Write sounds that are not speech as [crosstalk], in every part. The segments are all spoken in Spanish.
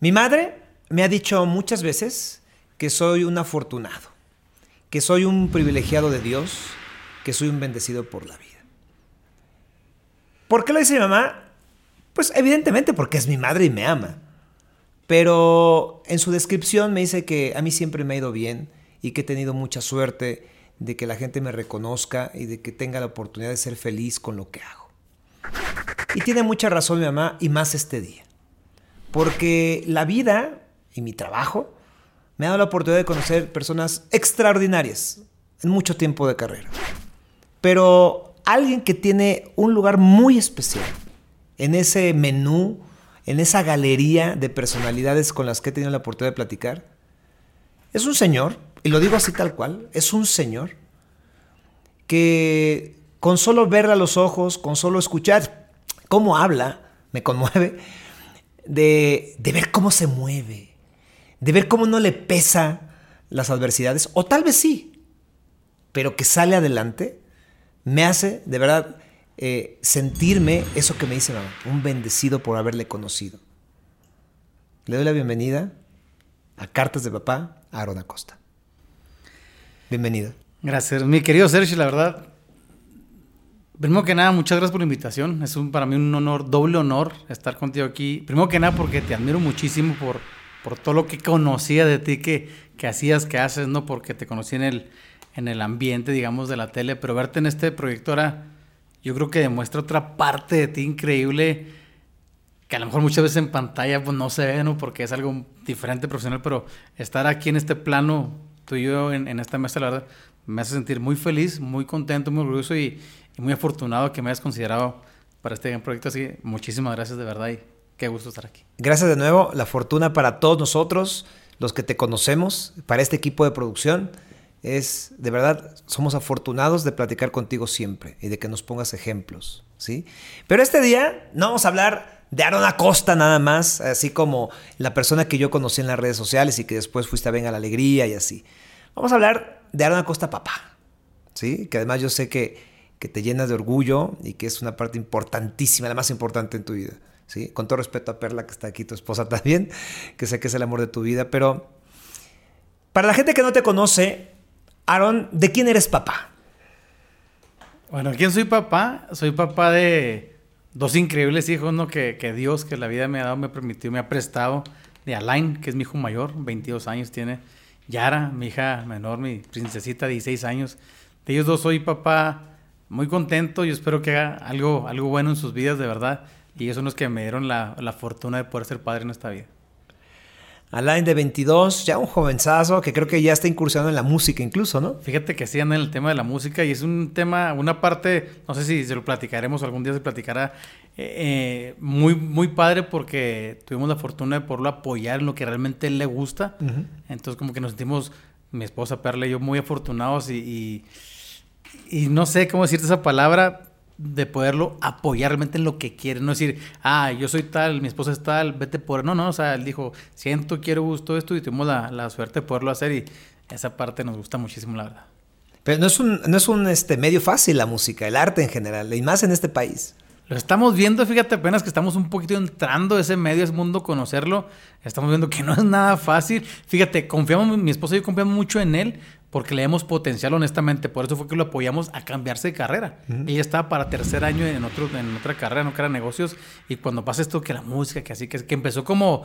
Mi madre me ha dicho muchas veces que soy un afortunado, que soy un privilegiado de Dios, que soy un bendecido por la vida. ¿Por qué lo dice mi mamá? Pues evidentemente porque es mi madre y me ama. Pero en su descripción me dice que a mí siempre me ha ido bien y que he tenido mucha suerte de que la gente me reconozca y de que tenga la oportunidad de ser feliz con lo que hago. Y tiene mucha razón mi mamá y más este día. Porque la vida y mi trabajo me ha dado la oportunidad de conocer personas extraordinarias en mucho tiempo de carrera. Pero alguien que tiene un lugar muy especial en ese menú, en esa galería de personalidades con las que he tenido la oportunidad de platicar, es un señor, y lo digo así tal cual, es un señor que con solo verle a los ojos, con solo escuchar cómo habla, me conmueve, de, de ver cómo se mueve, de ver cómo no le pesa las adversidades, o tal vez sí, pero que sale adelante, me hace de verdad eh, sentirme eso que me dice mamá, un bendecido por haberle conocido. Le doy la bienvenida a Cartas de Papá a Aaron Acosta. Bienvenido. Gracias, mi querido Sergio, la verdad. Primero que nada, muchas gracias por la invitación. Es un, para mí un honor, doble honor estar contigo aquí. Primero que nada, porque te admiro muchísimo por, por todo lo que conocía de ti, que, que hacías, que haces, ¿no? Porque te conocí en el, en el ambiente, digamos, de la tele, pero verte en este proyecto ahora yo creo que demuestra otra parte de ti increíble que a lo mejor muchas veces en pantalla pues, no se ve, ¿no? Porque es algo diferente profesional, pero estar aquí en este plano, tú y yo en, esta mesa, la verdad, me hace sentir muy feliz, muy contento, muy orgulloso y, muy afortunado que me hayas considerado para este gran proyecto. Así muchísimas gracias de verdad y qué gusto estar aquí. Gracias de nuevo, la fortuna para todos nosotros, los que te conocemos, para este equipo de producción es, de verdad, somos afortunados de platicar contigo siempre y de que nos pongas ejemplos, ¿sí? Pero este día no vamos a hablar de Aaron Acosta nada más, así como la persona que yo conocí en las redes sociales y que después fuiste a Venga la Alegría y así. Vamos a hablar de Aaron Acosta papá, ¿sí? Que además yo sé que, que te llenas de orgullo y que es una parte importantísima, la más importante en tu vida, ¿sí? Con todo respeto a Perla que está aquí, tu esposa [laughs] también, que sé que es el amor de tu vida, pero para la gente que no te conoce, Aaron, ¿de quién eres papá? Bueno, ¿quién soy papá? Soy papá de dos increíbles hijos, ¿no? Que, Dios, que la vida me ha dado, me permitió, me ha prestado. De Alain, que es mi hijo mayor, 22 años tiene. Yara, mi hija menor, mi princesita, 16 años. De ellos dos soy papá muy contento. Yo espero que haga algo, algo bueno en sus vidas, de verdad. Y ellos son los que me dieron la, la fortuna de poder ser padre en esta vida. Alain de 22, ya un jovenzazo que creo que ya está incursionando en la música incluso, ¿no? Fíjate que sí anda en el tema de la música y es un tema, una parte, no sé si se lo platicaremos, algún día se platicará, eh, eh, muy, muy padre porque tuvimos la fortuna de poderlo apoyar en lo que realmente él le gusta. Entonces como que nos sentimos, mi esposa Perla y yo, muy afortunados y, y no sé cómo decirte esa palabra, de poderlo apoyar realmente en lo que quiere, no decir, ah, yo soy tal, mi esposa es tal, vete por... No, no, o sea, él dijo, siento, quiero, gusto esto y tuvimos la, la suerte de poderlo hacer y esa parte nos gusta muchísimo, la verdad. Pero no es un, no es un este, medio fácil la música, el arte en general, y más en este país. Lo estamos viendo, fíjate apenas que estamos un poquito entrando a ese medio, ese mundo, conocerlo. Estamos viendo que no es nada fácil. Fíjate, confiamos, mi esposa y yo confiamos mucho en él porque le vemos potencial honestamente. Por eso fue que lo apoyamos a cambiarse de carrera. Ella estaba para tercer año en, otro, en otra carrera, no que era negocios. Y cuando pasa esto, que la música, que así, que, que empezó como,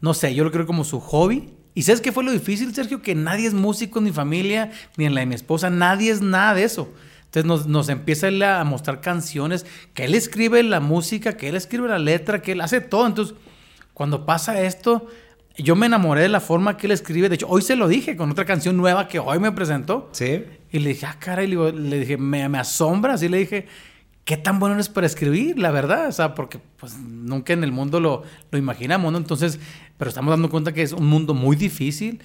no sé, yo lo creo como su hobby. ¿Y sabes qué fue lo difícil, Sergio? Que nadie es músico en mi familia, ni en la de mi esposa, nadie es nada de eso. Entonces nos, nos empieza él a mostrar canciones, que él escribe la música, que él escribe la letra, que él hace todo. Entonces, cuando pasa esto, yo me enamoré de la forma que él escribe. De hecho, hoy se lo dije con otra canción nueva que hoy me presentó. Sí. Y le dije, ah, cara, y le, dije, me, me, asombra. Así le dije, ¿qué tan bueno eres para escribir? La verdad, o sea, porque pues nunca en el mundo lo, lo imaginamos, ¿no? Entonces, pero estamos dando cuenta que es un mundo muy difícil.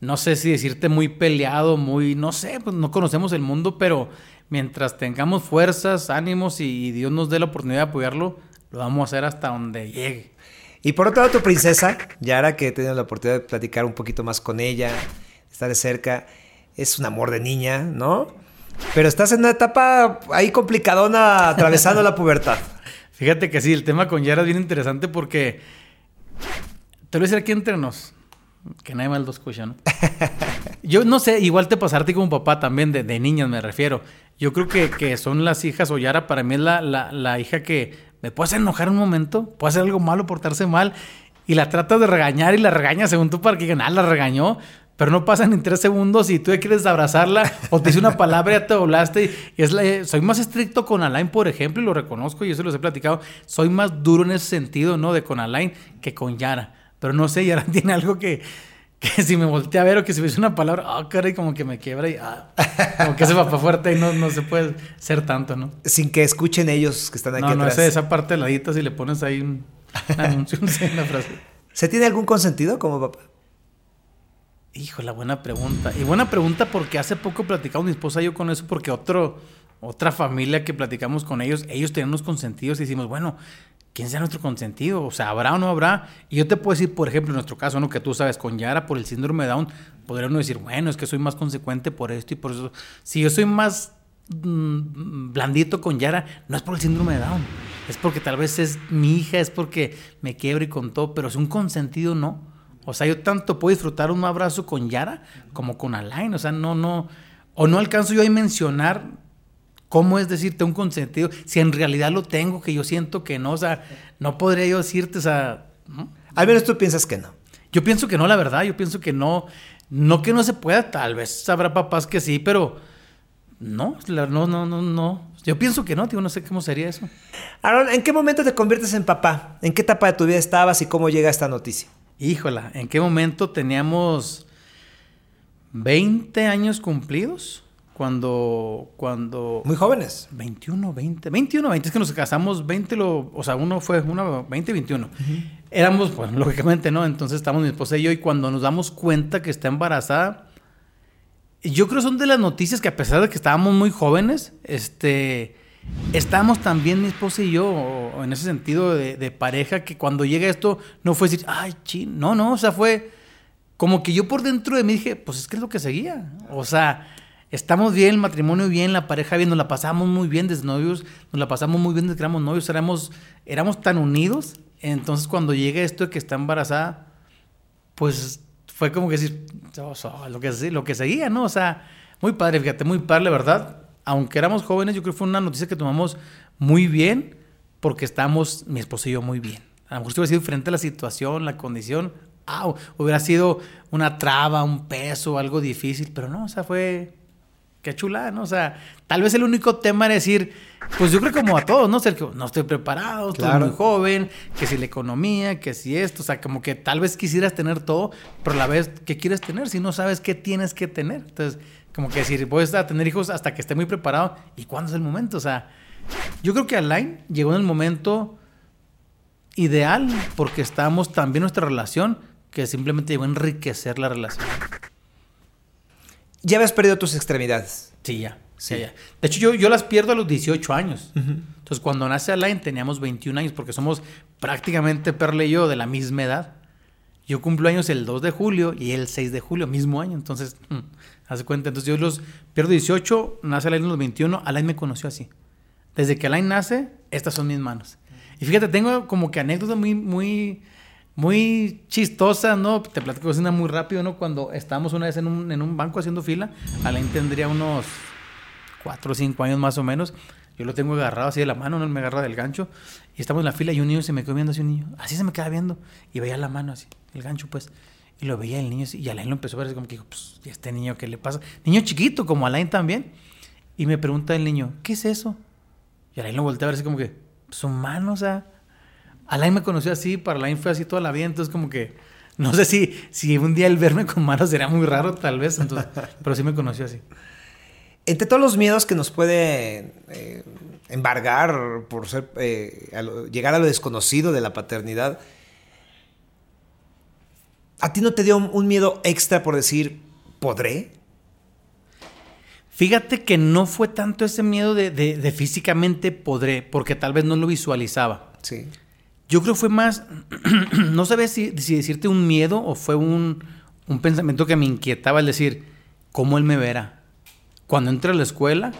No sé si decirte muy peleado, muy, no sé, pues no conocemos el mundo, pero mientras tengamos fuerzas, ánimos y Dios nos dé la oportunidad de apoyarlo, lo vamos a hacer hasta donde llegue. Y por otro lado, tu princesa, Yara, que he tenido la oportunidad de platicar un poquito más con ella, estar de cerca, es un amor de niña, ¿no? Pero estás en una etapa ahí complicadona atravesando la pubertad. [laughs] Fíjate que sí, el tema con Yara es bien interesante porque Te lo voy a decir aquí entre nos. Que nadie más lo escucha, ¿no? [laughs] Yo no sé, igual te pasarte como papá también, de, de niñas me refiero. Yo creo que, que son las hijas, o Yara para mí es la, la, la hija que me puede hacer enojar un momento, puede hacer algo malo, portarse mal, y la tratas de regañar y la regañas según tú para que ah, la regañó, pero no pasan ni tres segundos y tú quieres abrazarla [laughs] o te dice una palabra y ya te doblaste. Es soy más estricto con Alain, por ejemplo, y lo reconozco y eso los he platicado. Soy más duro en ese sentido, ¿no? De con Alain que con Yara. Pero no sé, Yara [laughs] tiene algo que, que [laughs] si me voltea a ver o que si me dice una palabra, ah, caray, como que me quiebra y ah, como que ese papá fuerte y no, no se puede ser tanto, ¿no? Sin que escuchen ellos que están aquí no, no, atrás. esa, esa parte ladita si le pones ahí un, un [laughs] anuncio, no una frase. ¿Se tiene algún consentido como papá? Hijo, la buena pregunta. Y buena pregunta porque hace poco platicamos mi esposa y yo con eso porque otro, otra familia que platicamos con ellos, ellos tenían unos consentidos y decimos, bueno, ¿quién sea nuestro consentido? O sea, ¿habrá o no habrá? Y yo te puedo decir, por ejemplo, en nuestro caso, ¿no? Que tú sabes, con Yara por el síndrome de Down, podríamos decir, bueno, es que soy más consecuente por esto y por eso. Si yo soy más mm, blandito con Yara, no es por el síndrome de Down. Es porque tal vez es mi hija, es porque me quiebre y con todo, pero es un consentido, no. O sea, yo tanto puedo disfrutar un abrazo con Yara como con Alain. O sea, no, no. O no alcanzo yo a mencionar cómo es decirte un consentido si en realidad lo tengo, que yo siento que no. O sea, no podría yo decirte, o sea. ¿no? Al menos tú piensas que no. Yo pienso que no, la verdad. Yo pienso que no. No que no se pueda, tal vez habrá papás que sí, pero. No, no, no, no, no. Yo pienso que no, tío, no sé cómo sería eso. Aaron, ¿en qué momento te conviertes en papá? ¿En qué etapa de tu vida estabas y cómo llega esta noticia? Híjola, ¿en qué momento teníamos 20 años cumplidos? Cuando, cuando... Muy jóvenes. 21, 20, 21, 20, es que nos casamos 20, lo, o sea, uno fue, uno, 20, 21. Éramos, pues, [laughs] lógicamente, ¿no? Entonces estamos mi esposa y yo y cuando nos damos cuenta que está embarazada, yo creo son de las noticias que a pesar de que estábamos muy jóvenes, este, estábamos también mi esposa y yo, en ese sentido de, de pareja, que cuando llega esto no fue decir, ay, chin, no, no, o sea, fue como que yo por dentro de mí dije, pues es que es lo que seguía. O sea, estamos bien, el matrimonio bien, la pareja bien, nos la pasamos muy bien desde novios, nos la pasamos muy bien desde que éramos novios, éramos, éramos tan unidos. Entonces cuando llega esto de que está embarazada, pues fue como que decir, o sea, lo que, lo que seguía, ¿no? O sea, muy padre, fíjate, muy padre, verdad. Aunque éramos jóvenes, yo creo que fue una noticia que tomamos muy bien, porque estábamos, mi esposo y yo, muy bien. A lo mejor si hubiera sido diferente la situación, la condición, ah, hubiera sido una traba, un peso, algo difícil, pero no, o sea, fue, qué chula, ¿no? O sea, tal vez el único tema era decir, pues yo creo como a todos, ¿no? Sergio, no estoy preparado, estoy Claro. muy joven, que si la economía, que si esto, o sea, como que tal vez quisieras tener todo, pero a la vez, ¿qué quieres tener si no sabes qué tienes que tener? Entonces, como que decir, voy a tener hijos hasta que esté muy preparado, ¿y cuándo es el momento? O sea, yo creo que Alain llegó en el momento ideal porque estábamos tan bien nuestra relación que simplemente llegó a enriquecer la relación. Ya habías perdido tus extremidades. Sí, ya. Sí. Ya. De hecho, yo, yo las pierdo a los 18 años. Entonces, cuando nace Alain teníamos 21 años porque somos prácticamente Perle y yo de la misma edad. Yo cumplo años el 2 de julio y el 6 de julio, mismo año. Entonces, mm, haz de cuenta. Entonces, yo los pierdo 18, nace Alain en los 21. Alain me conoció así. Desde que Alain nace, estas son mis manos. Y fíjate, tengo como que anécdotas muy, muy, muy chistosas, ¿no? Te platico una muy rápido, ¿no? Cuando estábamos una vez en un, en un banco haciendo fila, Alain tendría unos cuatro o cinco años más o menos. Yo lo tengo agarrado así de la mano, no me agarra del gancho. Y estamos en la fila y un niño se me quedó viendo así, un niño. Así se me queda viendo. Y veía la mano así, el gancho pues. Y lo veía el niño. Y Alain lo empezó a ver así como que pues, ¿y este niño qué le pasa? Niño chiquito, como Alain también. Y me pregunta el niño, ¿qué es eso? Y Alain lo voltea a ver así como que, su mano, o sea. Alain me conoció así, para Alain fue así toda la vida, entonces como que. No sé si, si un día el verme con manos sería muy raro, tal vez. Entonces, [laughs] pero sí me conoció así. Entre todos los miedos que nos puede eh, embargar por ser, eh, a lo- llegar a lo desconocido de la paternidad, ¿a ti no te dio un, un miedo extra por decir, ¿podré? Fíjate que no fue tanto ese miedo de, de- de físicamente podré, porque tal vez no lo visualizaba. Sí. Yo creo que fue más, [clears throat] no sabía si, decirte un miedo o fue un, un pensamiento que me inquietaba, el decir, ¿cómo él me verá? Cuando entre a la escuela,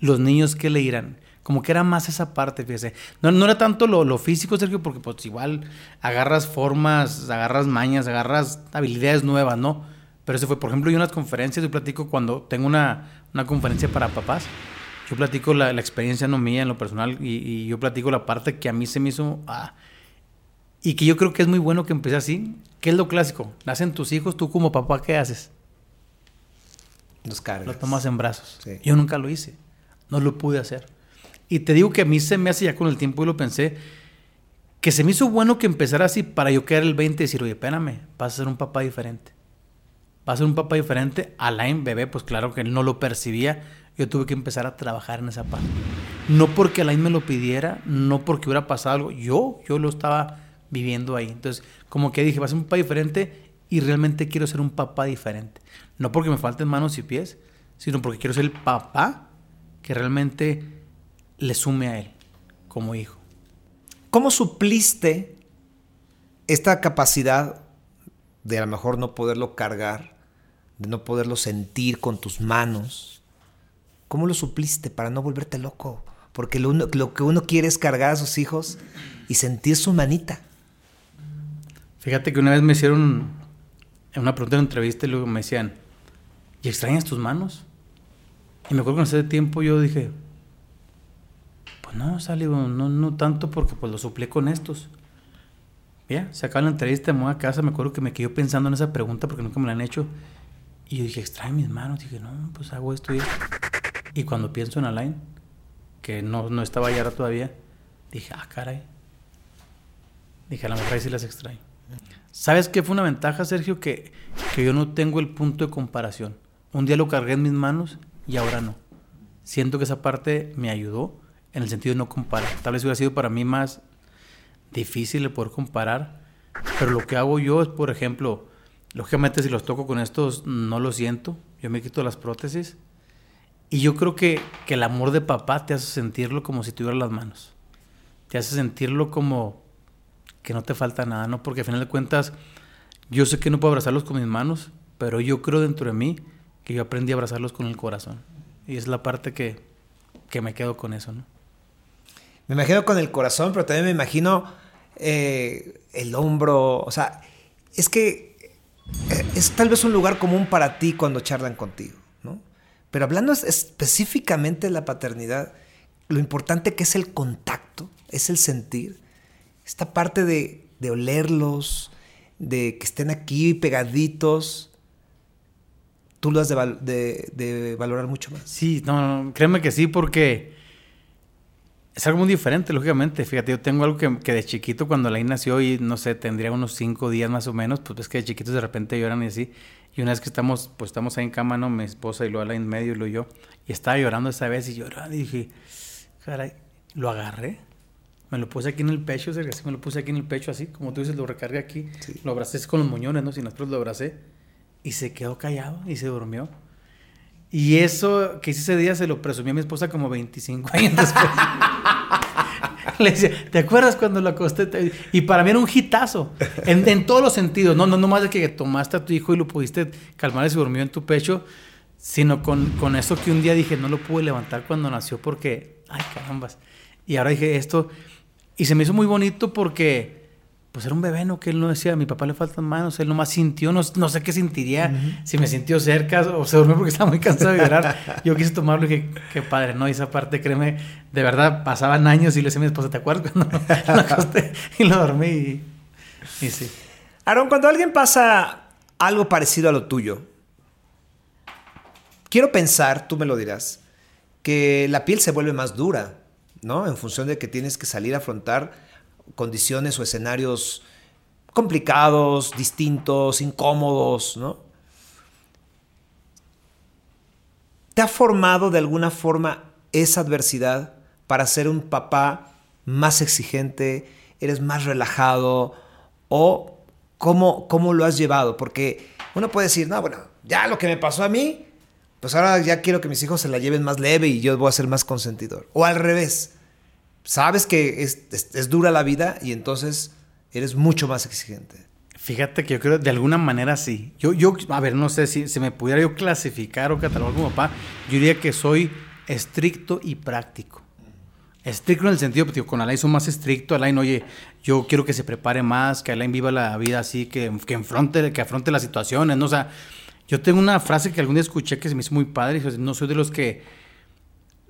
los niños, ¿qué le dirán? Como que era más esa parte, fíjese. No, no era tanto lo, lo, físico, Sergio, porque pues igual agarras formas, agarras mañas, agarras habilidades nuevas, ¿no? Pero eso fue, por ejemplo, yo en unas conferencias, yo platico cuando tengo una, una conferencia para papás, yo platico la, la, experiencia no mía en lo personal y, y, yo platico la parte que a mí se me hizo... Ah, y que yo creo que es muy bueno que empecé así. ¿Qué es lo clásico? Nacen tus hijos, tú como papá, ¿qué haces? Los cargas. Los tomas en brazos. Sí. Yo nunca lo hice. No lo pude hacer. Y te digo que a mí se me hace ya con el tiempo y lo pensé, que se me hizo bueno que empezara así para yo quedar el 20 y decir, oye, espérame, vas a ser un papá diferente. Vas a ser un papá diferente. Alain, bebé, pues claro que él no lo percibía. Yo tuve que empezar a trabajar en esa parte. No porque Alain me lo pidiera, no porque hubiera pasado algo. Yo, yo lo estaba viviendo ahí. Entonces, como que dije, vas a ser un papá diferente y realmente quiero ser un papá diferente. No porque me falten manos y pies, sino porque quiero ser el papá que realmente le sume a él como hijo. ¿Cómo supliste esta capacidad de a lo mejor no poderlo cargar, de no poderlo sentir con tus manos? ¿Cómo lo supliste para no volverte loco? Porque lo, uno, lo que uno quiere es cargar a sus hijos y sentir su manita. Fíjate que una vez me hicieron en una pregunta en una entrevista y luego me decían, ¿y extrañas tus manos? Y me acuerdo que en ese tiempo yo dije, pues no, salió, no, no tanto porque pues lo suplé con estos. Ya, se acaba la entrevista, me voy a casa, me acuerdo que me quedé pensando en esa pregunta porque nunca me la han hecho. Y yo dije, extrae mis manos. dije, no, pues hago esto y esto. Y cuando pienso en Alain, que no, no estaba allá todavía, dije, ah, caray. Dije, a la mejor sí las extraño. ¿Sabes qué fue una ventaja, Sergio? Que, que yo no tengo el punto de comparación. Un día lo cargué en mis manos y ahora no. Siento que esa parte me ayudó en el sentido de no comparar. Tal vez hubiera sido para mí más difícil de poder comparar, pero lo que hago yo es, por ejemplo, lógicamente si los toco con estos no lo siento, yo me quito las prótesis y yo creo que, que el amor de papá te hace sentirlo como si tuvieras las manos, te hace sentirlo como que no te falta nada, ¿no? Porque al final de cuentas yo sé que no puedo abrazarlos con mis manos, pero yo creo dentro de mí que yo aprendí a abrazarlos con el corazón y es la parte que, que me quedo con eso, ¿no? Me imagino con el corazón, pero también me imagino eh, el hombro. O sea, es que eh, es tal vez un lugar común para ti cuando charlan contigo. Pero hablando específicamente de la paternidad, lo importante que es el contacto, es el sentir, esta parte de, de olerlos, de que estén aquí pegaditos, tú lo has de, de, de, valorar mucho más. Sí, no, créeme que sí, porque es algo muy diferente, lógicamente. Fíjate, yo tengo algo que, de chiquito, cuando Lain nació y no sé, tendría unos cinco días más o menos, pues es que de chiquitos de repente lloran y así. Y una vez que estamos, pues estamos ahí en cama, ¿no? Mi esposa y luego Alain en medio y luego yo. Y estaba llorando esa vez y llorando y dije, caray, lo agarré. Me lo puse aquí en el pecho, así me lo puse aquí en el pecho así, como tú dices, lo recargué aquí. Lo abracé con los moñones, ¿no? Sin nosotros lo abracé. Y se quedó callado y se durmió. Y eso que hice ese día se lo presumí a mi esposa como 25 años después. [laughs] [laughs] Le decía, ¿te acuerdas cuando lo acosté? Y para mí era un hitazo, en, todos los sentidos. No, no, no más de que tomaste a tu hijo y lo pudiste calmar y se durmió en tu pecho, sino con, con eso que un día dije, no lo pude levantar cuando nació porque, ay carambas. Y ahora dije esto, y se me hizo muy bonito porque pues era un bebé, ¿no? Que él no decía, a mi papá le faltan manos, él nomás sintió, no, no sé qué sentiría, si me sintió cerca o se durmió porque estaba muy cansado de llorar. Yo quise tomarlo y dije, qué padre, ¿no? Y esa parte, créeme, de verdad, pasaban años y le decía a mi esposa, ¿te acuerdas cuando [laughs] lo acosté y lo dormí? Y, y sí. Aaron, cuando alguien pasa algo parecido a lo tuyo, quiero pensar, tú me lo dirás, que la piel se vuelve más dura, ¿no? En función de que tienes que salir a afrontar condiciones o escenarios complicados, distintos, incómodos, ¿no? ¿Te ha formado de alguna forma esa adversidad para ser un papá más exigente? ¿Eres más relajado? ¿O cómo, cómo lo has llevado? Porque uno puede decir, no, bueno, ya lo que me pasó a mí, pues ahora ya quiero que mis hijos se la lleven más leve y yo voy a ser más consentidor. O al revés, sabes que es, dura la vida y entonces eres mucho más exigente. Fíjate que yo creo de alguna manera sí. Yo, yo a ver, no sé si, se me pudiera yo clasificar o catalogar como papá, yo diría que soy estricto y práctico. Estricto en el sentido, pues, con Alain son más estricto. Alain, oye, yo quiero que se prepare más, que Alain viva la vida así, que, que, que afronte las situaciones, ¿no? O sea, yo tengo una frase que algún día escuché que se me hizo muy padre. No soy de los que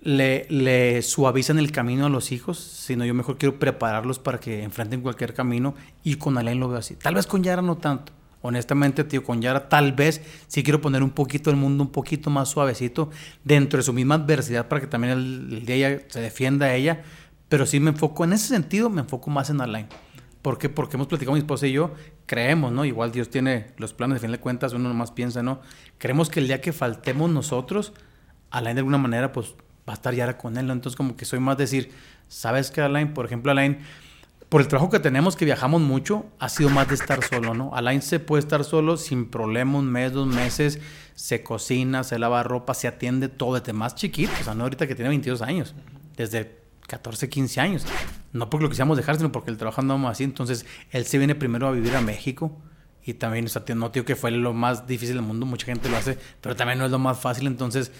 le, le suavizan el camino a los hijos, sino yo mejor quiero prepararlos para que enfrenten cualquier camino. Y con Alain lo veo así. Tal vez con Yara no tanto honestamente, tío, con Yara tal vez sí quiero poner un poquito el mundo un poquito más suavecito dentro de su misma adversidad para que también el, día ella se defienda ella, pero sí me enfoco, en ese sentido, me enfoco más en Alain. ¿Por qué? Porque hemos platicado mi esposa y yo, creemos, ¿no? Igual Dios tiene los planes, de fin de cuentas, uno nomás piensa, ¿no? Creemos que el día que faltemos nosotros, Alain de alguna manera, pues va a estar Yara con él. Entonces como que soy más decir, ¿sabes qué, Alain? Por ejemplo, Alain por el trabajo que tenemos, que viajamos mucho, ha sido más de estar solo, ¿no? Alain se puede estar solo sin problema un mes, dos meses, se cocina, se lava ropa, se atiende todo desde más chiquito, o sea, no ahorita que tiene 22 años, desde 14, 15 años. No porque lo quisiéramos dejar, sino porque el trabajo andamos así. Entonces, él se viene primero a vivir a México. Y también, o sea, no digo que fue lo más difícil del mundo, mucha gente lo hace, pero también no es lo más fácil. Entonces,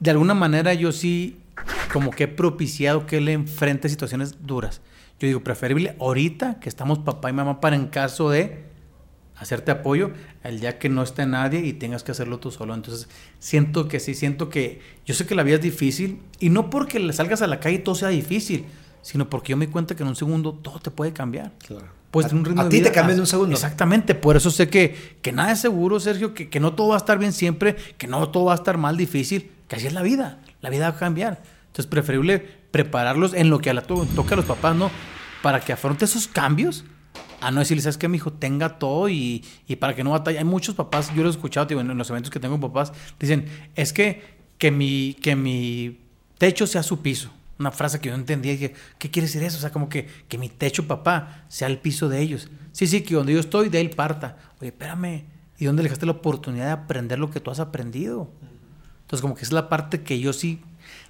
de alguna manera yo sí como que he propiciado que él enfrente situaciones duras. Yo digo, preferible ahorita que estamos papá y mamá para en caso de hacerte apoyo, el día que no esté nadie y tengas que hacerlo tú solo. Entonces, siento que sí, siento que yo sé que la vida es difícil y no porque le salgas a la calle y todo sea difícil, sino porque yo me cuenta que en un segundo todo te puede cambiar. Claro. Pues un ritmo a ti te cambia en un segundo. Exactamente, por eso sé que, que nada es seguro, Sergio, que, que no todo va a estar bien siempre, que no todo va a estar mal, difícil, que así es la vida, la vida va a cambiar. Entonces, preferible prepararlos en lo que a la toca a los papás, ¿no? Para que afronte esos cambios. A no decirle, ¿sabes qué, mi hijo? Tenga todo y, y para que no batalle. Hay muchos papás, yo lo he escuchado en los eventos que tengo con papás, dicen, es que, que, mi, que mi techo sea su piso. Una frase que yo no entendía. Dije, ¿qué quiere decir eso? O sea, como que, que mi techo, papá, sea el piso de ellos. Sí, sí, que donde yo estoy, de él parta. Oye, espérame. ¿Y dónde le dejaste la oportunidad de aprender lo que tú has aprendido? Entonces, como que es la parte que yo sí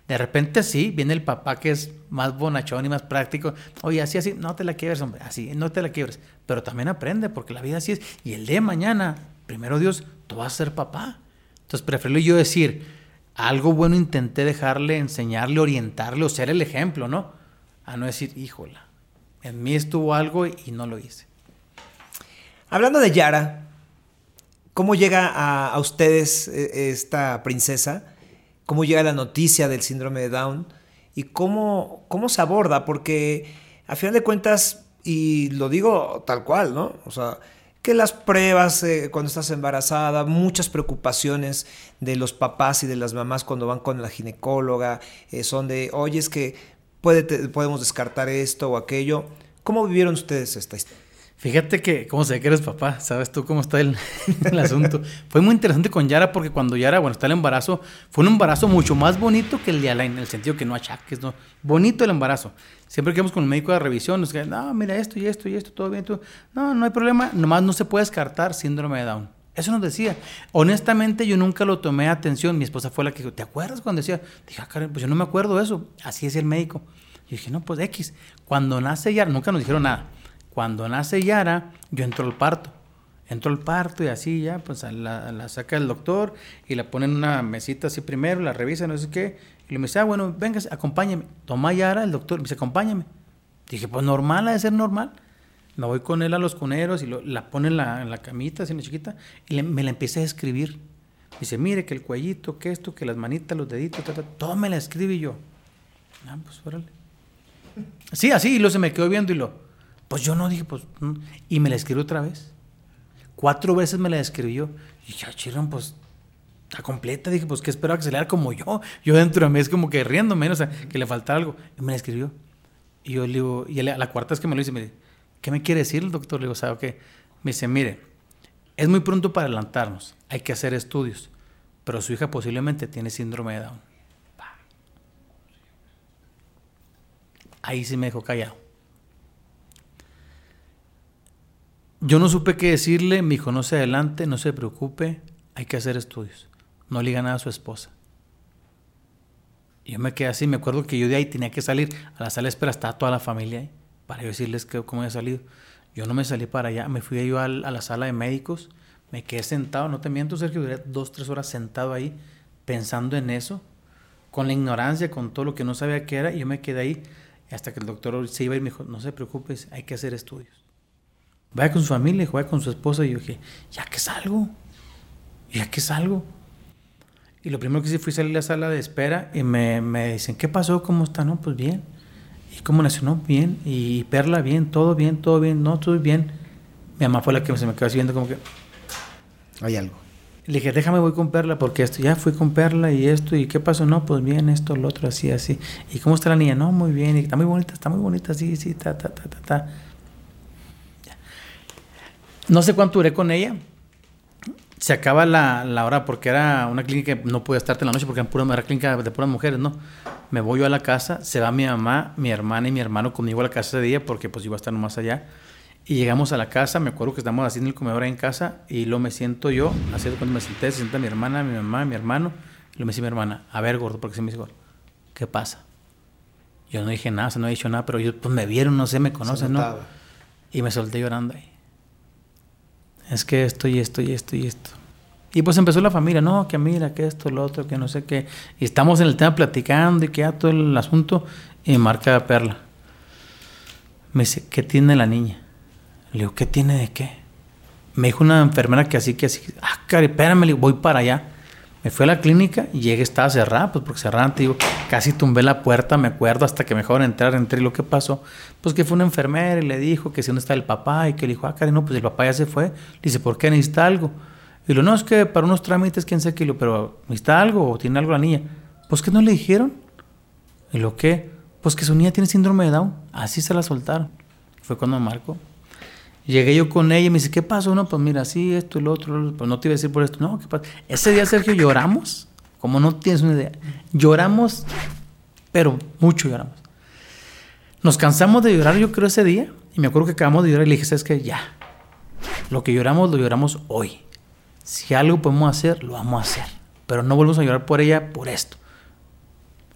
de repente sí, viene el papá que es más bonachón y más práctico. Oye, así, así, no te la quiebres, hombre, así, no te la quiebres. Pero también aprende, porque la vida así es. Y el de mañana, primero Dios, tú vas a ser papá. Entonces, prefiero yo decir, algo bueno intenté dejarle, enseñarle, orientarle o ser el ejemplo, ¿no? A no decir, híjola, en mí estuvo algo y no lo hice. Hablando de Yara, ¿cómo llega a, ustedes eh, esta princesa? cómo llega la noticia del síndrome de Down y cómo, cómo se aborda, porque a final de cuentas, y lo digo tal cual, ¿no? O sea, que las pruebas eh, cuando estás embarazada, muchas preocupaciones de los papás y de las mamás cuando van con la ginecóloga, eh, son de, oye, es que puede, podemos descartar esto o aquello. ¿Cómo vivieron ustedes esta historia? Fíjate que, ¿cómo sé que eres papá? ¿Sabes tú cómo está [laughs] el, asunto? fue muy interesante con Yara porque cuando Yara, bueno, está el embarazo, fue un embarazo mucho más bonito que el de Alain, en el sentido que no achaques, ¿no? Bonito el embarazo. Siempre que vamos con el médico de revisión, nos dicen, no, mira esto y esto y esto, todo bien. No, no hay problema, nomás no se puede descartar síndrome de Down. Eso nos decía. Honestamente, yo nunca lo tomé atención. Mi esposa fue la que dijo, ¿te acuerdas cuando decía? Dije, ah, Karen, pues yo no me acuerdo de eso. Así es el médico. Y dije, no, pues X. Cuando nace Yara, nunca nos dijeron nada. Cuando nace Yara, yo entro al parto. Entro al parto y así ya, pues la, saca el doctor y la pone en una mesita así primero, la revisa, no sé qué. Y le dice, ah, bueno, venga, acompáñame. Toma Yara, el doctor, me dice, acompáñame. Dije, pues normal, ha de ser normal. Me voy con él a los cuneros y la pone en la, camita, así una chiquita, y me la empieza a escribir. Dice, mire que el cuellito, que esto, que las manitas, los deditos, todo me la escribe y yo. Ah, pues órale. Sí, así, y luego se me quedó viendo y lo, pues yo no dije, pues. Mm", y me la escribió otra vez. Cuatro veces me la escribió. Y ya, chirón, pues. Está completa. Dije, pues, ¿qué se leara como yo? Yo dentro de mí es como que riéndome, o sea, que le faltara algo. Y me la escribió. Y yo le digo, y a la cuarta vez que me lo dice, me dice, ¿qué me quiere decir el doctor? Le digo, ¿sabe qué? Me dice, mire, es muy pronto para adelantarnos. Hay que hacer estudios. Pero su hija posiblemente tiene síndrome de Down. Ahí sí me dejó callado. Yo no supe qué decirle, me dijo, no se adelante, no se preocupe, hay que hacer estudios. No le diga nada a su esposa. Y yo me quedé así, me acuerdo que yo de ahí tenía que salir a la sala de espera, estaba toda la familia ahí, para yo decirles que, cómo había salido. Yo no me salí para allá, me fui yo a la sala de médicos, me quedé sentado, no te miento, Sergio, duré dos, tres horas sentado ahí, pensando en eso, con la ignorancia, con todo lo que no sabía qué era, y yo me quedé ahí. hasta que el doctor se iba y me dijo, no se preocupe, hay que hacer estudios. Vaya con su familia, vaya con su esposa. Y yo dije, ya que salgo, ya que salgo. Y lo primero que hice fue salir a la sala de espera y me, me dicen, ¿qué pasó? ¿Cómo está? No, pues bien. ¿Y cómo nació? No, bien. Y Perla, bien, todo bien, todo bien, no, todo bien. Mi mamá fue la que se me quedó viendo como que... Hay algo. Le dije, déjame voy con Perla, porque esto, ya fui con Perla y esto, y qué pasó, no, pues bien, esto, lo otro, así, así. ¿Y cómo está la niña? No, muy bien, y está muy bonita, está muy bonita, sí, sí, ta, ta, ta, ta, ta. No sé cuánto duré con ella. Se acaba la, la, hora porque era una clínica que no podía estar en la noche porque era, pura, era clínica de puras mujeres, ¿no? Me voy yo a la casa, se va mi mamá, mi hermana y mi hermano conmigo a la casa de día porque pues iba a estar nomás allá. Y llegamos a la casa, me acuerdo que estamos haciendo el comedor ahí en casa y luego me siento yo, así cuando me senté, se sienta mi hermana, mi mamá, mi hermano, y lo me dice mi hermana, a ver gordo, porque se me dice gordo, ¿qué pasa? Yo no dije nada, o sea, no he dicho nada, pero ellos pues me vieron, no sé, me conocen, ¿no? Y me solté llorando ahí. Es que esto y esto y esto y esto. Y pues empezó la familia, no, que mira, que esto, lo otro, que no sé qué. Y estamos en el tema platicando y que ya todo el asunto. Y marca Perla. Me dice, ¿qué tiene la niña? Le digo, ¿qué tiene de qué? Me dijo una enfermera que así, que así, ah, cari, espérame, le voy para allá. Me fui a la clínica y llegué, estaba cerrada, pues porque cerrada, te digo, casi tumbé la puerta, me acuerdo, hasta que me dejaron entrar, entré y lo que pasó, pues que fue una enfermera y le dijo que si dónde está el papá y que le dijo, ah, cari, no, pues el papá ya se fue. Le dice, ¿por qué necesita algo? Y lo no, es que para unos trámites, quién sabe qué, lo, pero necesita algo o tiene algo la niña. Pues que no le dijeron. ¿Y lo qué? Pues que su niña tiene síndrome de Down. Así se la soltaron. Fue cuando marcó. Llegué yo con ella y me dice, ¿qué pasó? No, pues mira, sí, esto lo otro, pues no te iba a decir por esto. No, ¿qué pasa? Ese día, Sergio, lloramos, como no tienes una idea. Lloramos, pero mucho lloramos. Nos cansamos de llorar, yo creo, ese día. Y me acuerdo que acabamos de llorar y le dije, ¿sabes qué? Ya. Lo que lloramos, lo lloramos hoy. Si algo podemos hacer, lo vamos a hacer. Pero no volvemos a llorar por ella por esto.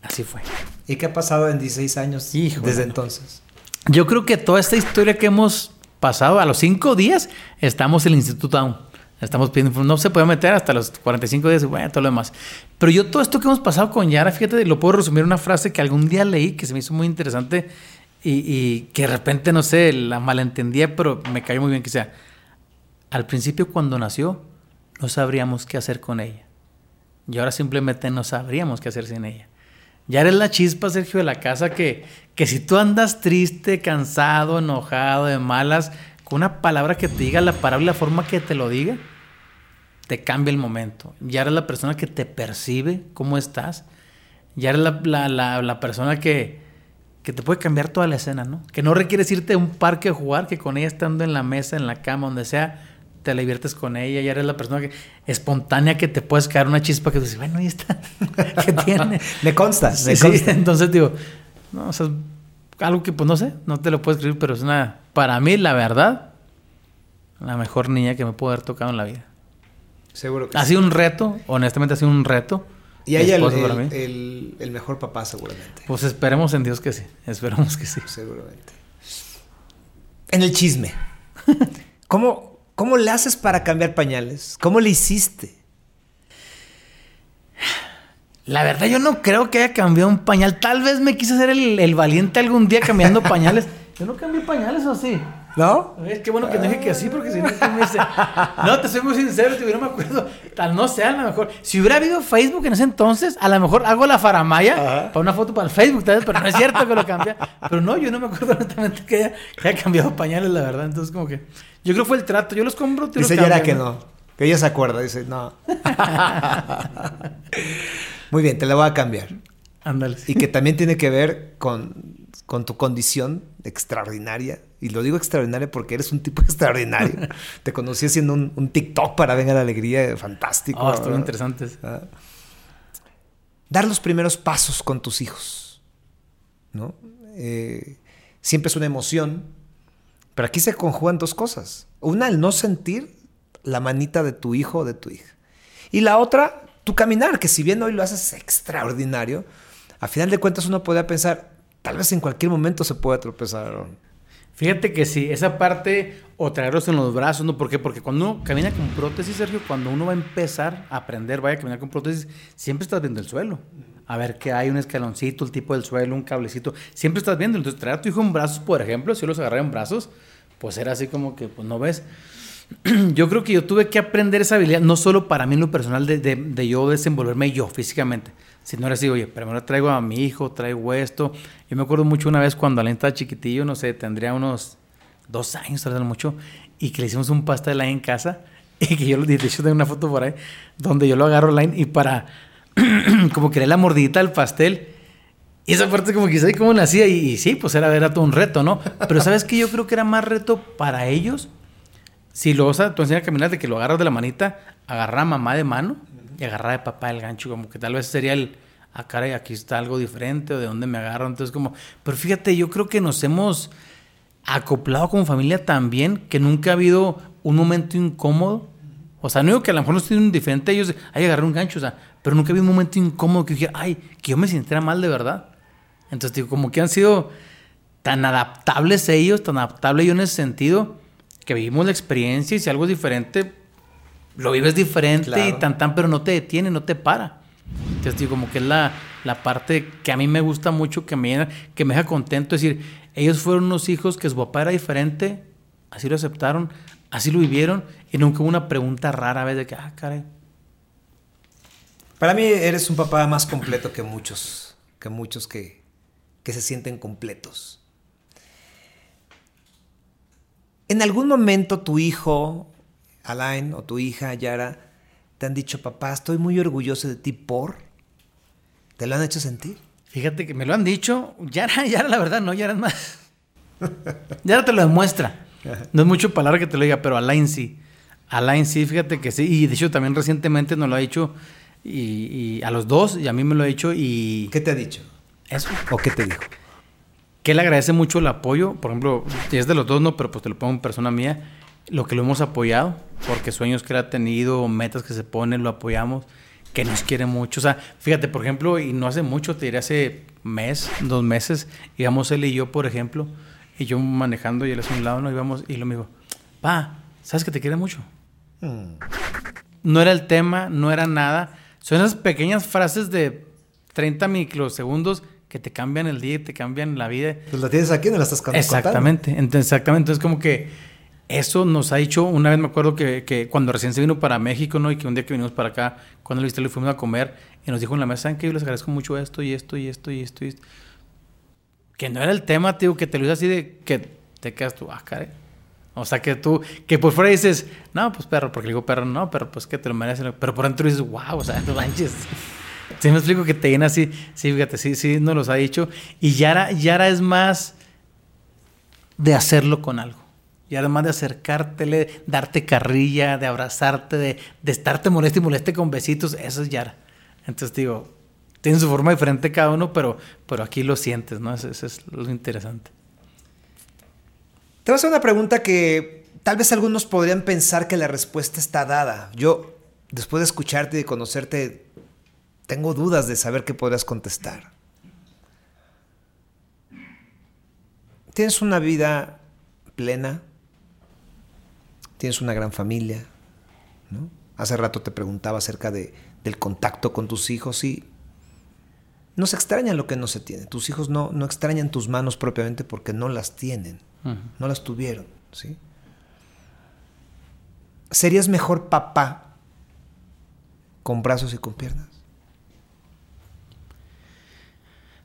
Así fue. ¿Y qué ha pasado en 16 años Hijo, desde entonces? Yo creo que toda esta historia que hemos pasado, a los cinco días, estamos en el Instituto Down. Estamos pidiendo, no se puede meter hasta los 45 días, bueno, todo lo demás. Pero yo todo esto que hemos pasado con Yara, fíjate, lo puedo resumir en una frase que algún día leí, que se me hizo muy interesante y, y que de repente, no sé, la malentendía, pero me cayó muy bien que sea. Al principio cuando nació, no sabríamos qué hacer con ella. Y ahora simplemente no sabríamos qué hacer sin ella. Ya eres la chispa, Sergio, de la casa que, que si tú andas triste, cansado, enojado, de malas, con una palabra que te diga la palabra la forma que te lo diga, te cambia el momento. Ya eres la persona que te percibe cómo estás. Ya eres la, la, la, la persona que, que te puede cambiar toda la escena, ¿no? Que no requieres irte a un parque a jugar, que con ella estando en la mesa, en la cama, donde sea, te la diviertes con ella, ya eres la persona que, espontánea que te puedes caer una chispa que dices, bueno, ahí está, [laughs] ¿qué tiene? [laughs] me consta, me sí, consta. entonces digo, no, o sea, algo que pues no sé, no te lo puedo escribir, pero es una, para mí, la verdad, la mejor niña que me pudo haber tocado en la vida. Seguro que Ha sí. sido un reto, honestamente ha sido un reto. Y ella el, el, el- el mejor papá, seguramente. Pues esperemos en Dios que sí, esperemos que sí. Seguramente. En el chisme. ¿Cómo, ¿Cómo le haces para cambiar pañales? ¿Cómo le hiciste? La verdad, yo no creo que haya cambiado un pañal. Tal vez me quise hacer el, el valiente algún día cambiando pañales. [laughs] Yo no cambié pañales o sí. ¿No? Es que bueno que no dije que así, porque si no. No, te soy muy sincero, tío, yo no me acuerdo. Tal no sé, a lo mejor. Si hubiera habido Facebook en ese entonces, a lo mejor hago la faramaya Ajá. para una foto para el Facebook, tal vez, pero no es cierto que lo cambia. Pero no, yo no me acuerdo honestamente que haya, que haya cambiado pañales, la verdad. Entonces, como que. Yo creo que fue el trato. Yo los compro, los Dice cambias, que no. Que ella se acuerda. Dice, no. [laughs] Muy bien, te la voy a cambiar. Ándale. Y que también tiene que ver con, con tu condición extraordinaria. Y lo digo extraordinaria porque eres un tipo [laughs] extraordinario. Te conocí haciendo un, un TikTok para Venga la Alegría, fantástico. Oh, interesante. Ah. Dar los primeros pasos con tus hijos. ¿no? Eh, siempre es una emoción, pero aquí se conjugan dos cosas. Una, el no sentir la manita de tu hijo o de tu hija. Y la otra, tu caminar, que si bien hoy lo haces extraordinario, a final de cuentas uno podría pensar, tal vez en cualquier momento se puede tropezar. Fíjate que sí, esa parte o traerlos en los brazos, ¿no? ¿Por qué? Porque cuando uno camina con prótesis, Sergio, cuando uno va a empezar a aprender, vaya a caminar con prótesis, siempre estás viendo el suelo. A ver qué hay, un escaloncito, el tipo del suelo, un cablecito. Siempre estás viendo. Entonces, traer a tu hijo en brazos, por ejemplo, si yo los agarré en brazos, pues era así como que, pues no ves. [clears throat] yo creo que yo tuve que aprender esa habilidad, no solo para mí en lo personal, de, de, de yo desenvolverme yo físicamente, si no era así, oye, primero traigo a mi hijo, traigo esto. Yo me acuerdo mucho una vez cuando Alain estaba chiquitillo, no sé, tendría unos dos años, tal vez mucho, y que le hicimos un pastel ahí en casa, [laughs] y que yo, de hecho, tengo una foto por ahí, donde yo lo agarro Alain y para, [clears throat] como que la mordidita del pastel, y esa parte como que cómo nacía, y, y, sí, pues era, era todo un reto, ¿no? Pero ¿sabes que Yo creo que era más reto para ellos, si lo, o sea, tú enseñas a caminar, de que lo agarras de la manita, agarrar a mamá de mano, y agarrar de papá el gancho, como que tal vez sería el, ah, caray, aquí está algo diferente, o de dónde me agarro. Entonces, como, pero fíjate, yo creo que nos hemos acoplado como familia también, que nunca ha habido un momento incómodo. O sea, no digo que a lo mejor no estén diferente ellos, hay agarrar un gancho, o sea, pero nunca ha habido un momento incómodo que dije, ay, que yo me sintiera mal de verdad. Entonces, digo, como que han sido tan adaptables ellos, tan adaptables yo en ese sentido, que vivimos la experiencia y si algo es diferente, lo vives diferente claro. y tan tan, pero no te detiene, no te para. Entonces, digo, como que es la, la parte que a mí me gusta mucho, que me, que me deja contento. Es decir, ellos fueron unos hijos que su papá era diferente, así lo aceptaron, así lo vivieron, y nunca hubo una pregunta rara a veces de que, ah, caray. Para mí eres un papá más completo que muchos, que muchos que, que se sienten completos. ¿En algún momento tu hijo Alain o tu hija Yara te han dicho, papá, estoy muy orgulloso de ti por? ¿Te lo han hecho sentir? Fíjate que me lo han dicho. Yara, [laughs] Yara, la verdad, no, Yara es más. Yara te lo demuestra. No es mucho palabra que te lo diga, pero Alain sí. Alain sí, fíjate que sí. Y de hecho también recientemente nos lo ha dicho y, y a los dos, y a mí me lo ha dicho y... ¿Qué te ha dicho? Eso. ¿O qué te dijo? Que él agradece mucho el apoyo. Por ejemplo, es de los dos, no, pero pues te lo pongo en persona mía lo que lo hemos apoyado, porque sueños que él ha tenido, metas que se ponen, lo apoyamos, que nos quiere mucho. O sea, fíjate, por ejemplo, y no hace mucho, te diré hace mes, dos meses, íbamos él y yo, por ejemplo, y yo manejando y él es un lado, no íbamos, y lo me dijo, pa, ¿sabes que te quiere mucho? Mm. No era el tema, no era nada. Son esas pequeñas frases de 30 microsegundos que te cambian el día y te cambian la vida. Pues la tienes aquí, no la estás contando. Exactamente, entonces, exactamente. Entonces, como que eso nos ha hecho, una vez me acuerdo que, que, cuando recién se vino para México, ¿no? Y que un día que vinimos para acá, cuando lo le fuimos a comer y nos dijo en la mesa, ¿saben que Yo les agradezco mucho esto y esto y esto y esto y esto. Que no era el tema, tío, que te lo hice así de que te quedas tú, ah, caray. O sea, que tú, que por fuera dices, no, pues perro, porque le digo perro, no, pero pues que te lo mereces. Pero por dentro dices, wow, o sea, no manches. Sí, me explico que te llena así. Sí, fíjate, sí, sí, nos los ha dicho. Y Yara, Yara es más de hacerlo con algo. Y además de acercártele, darte carrilla, de abrazarte, de, de estarte molesto y moleste con besitos, eso es Yara. Entonces digo, tiene su forma diferente cada uno, pero, pero aquí lo sientes, ¿no? Eso, eso es lo interesante. Te voy a hacer una pregunta que tal vez algunos podrían pensar que la respuesta está dada. Yo, después de escucharte y de conocerte, tengo dudas de saber qué podrías contestar. ¿Tienes una vida plena? tienes una gran familia, ¿no? Hace rato te preguntaba acerca de, del contacto con tus hijos y no se extraña lo que no se tiene. Tus hijos no, no extrañan tus manos propiamente porque no las tienen, uh -huh. no las tuvieron, ¿sí? ¿Serías mejor papá con brazos y con piernas?